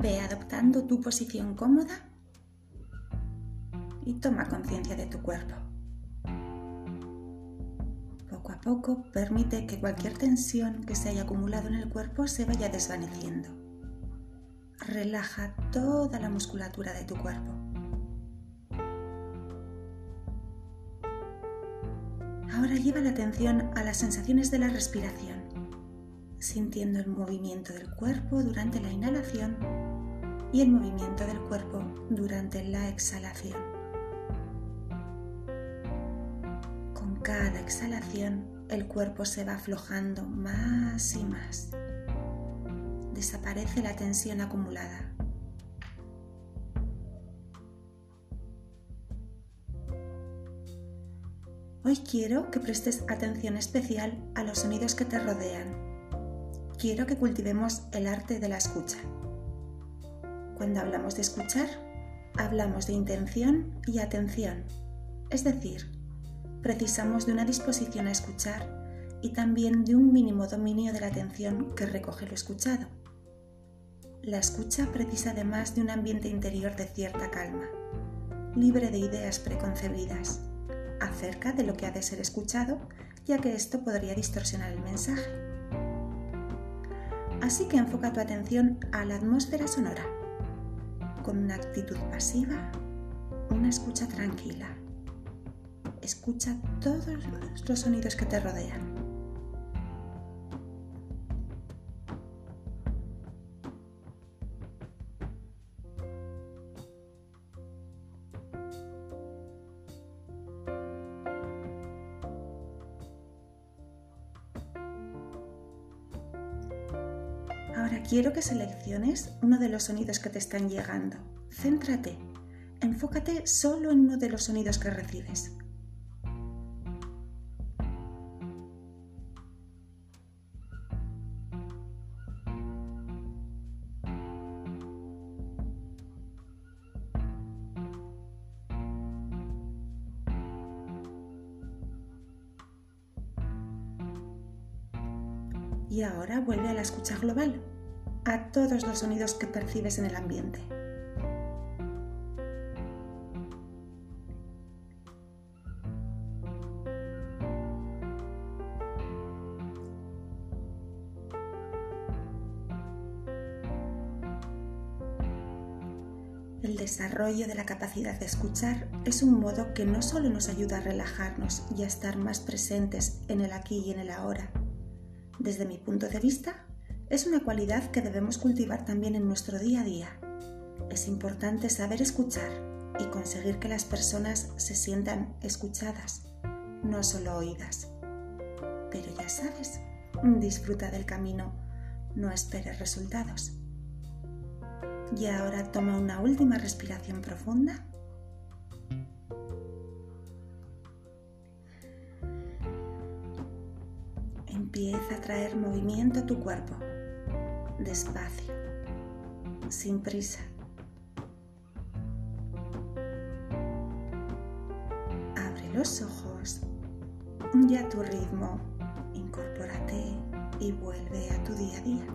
Ve adoptando tu posición cómoda y toma conciencia de tu cuerpo. Poco a poco permite que cualquier tensión que se haya acumulado en el cuerpo se vaya desvaneciendo. Relaja toda la musculatura de tu cuerpo. Ahora lleva la atención a las sensaciones de la respiración, sintiendo el movimiento del cuerpo durante la inhalación y el movimiento del cuerpo durante la exhalación. Con cada exhalación el cuerpo se va aflojando más y más. Desaparece la tensión acumulada. Hoy quiero que prestes atención especial a los sonidos que te rodean. Quiero que cultivemos el arte de la escucha. Cuando hablamos de escuchar, hablamos de intención y atención, es decir, precisamos de una disposición a escuchar y también de un mínimo dominio de la atención que recoge lo escuchado. La escucha precisa además de un ambiente interior de cierta calma, libre de ideas preconcebidas acerca de lo que ha de ser escuchado, ya que esto podría distorsionar el mensaje. Así que enfoca tu atención a la atmósfera sonora, con una actitud pasiva, una escucha tranquila. Escucha todos los sonidos que te rodean. Ahora quiero que selecciones uno de los sonidos que te están llegando. Céntrate. Enfócate solo en uno de los sonidos que recibes. Y ahora vuelve a la escucha global, a todos los sonidos que percibes en el ambiente. El desarrollo de la capacidad de escuchar es un modo que no solo nos ayuda a relajarnos y a estar más presentes en el aquí y en el ahora, desde mi punto de vista, es una cualidad que debemos cultivar también en nuestro día a día. Es importante saber escuchar y conseguir que las personas se sientan escuchadas, no solo oídas. Pero ya sabes, disfruta del camino, no esperes resultados. Y ahora toma una última respiración profunda Empieza a traer movimiento a tu cuerpo, despacio, sin prisa. Abre los ojos y a tu ritmo incorpórate y vuelve a tu día a día.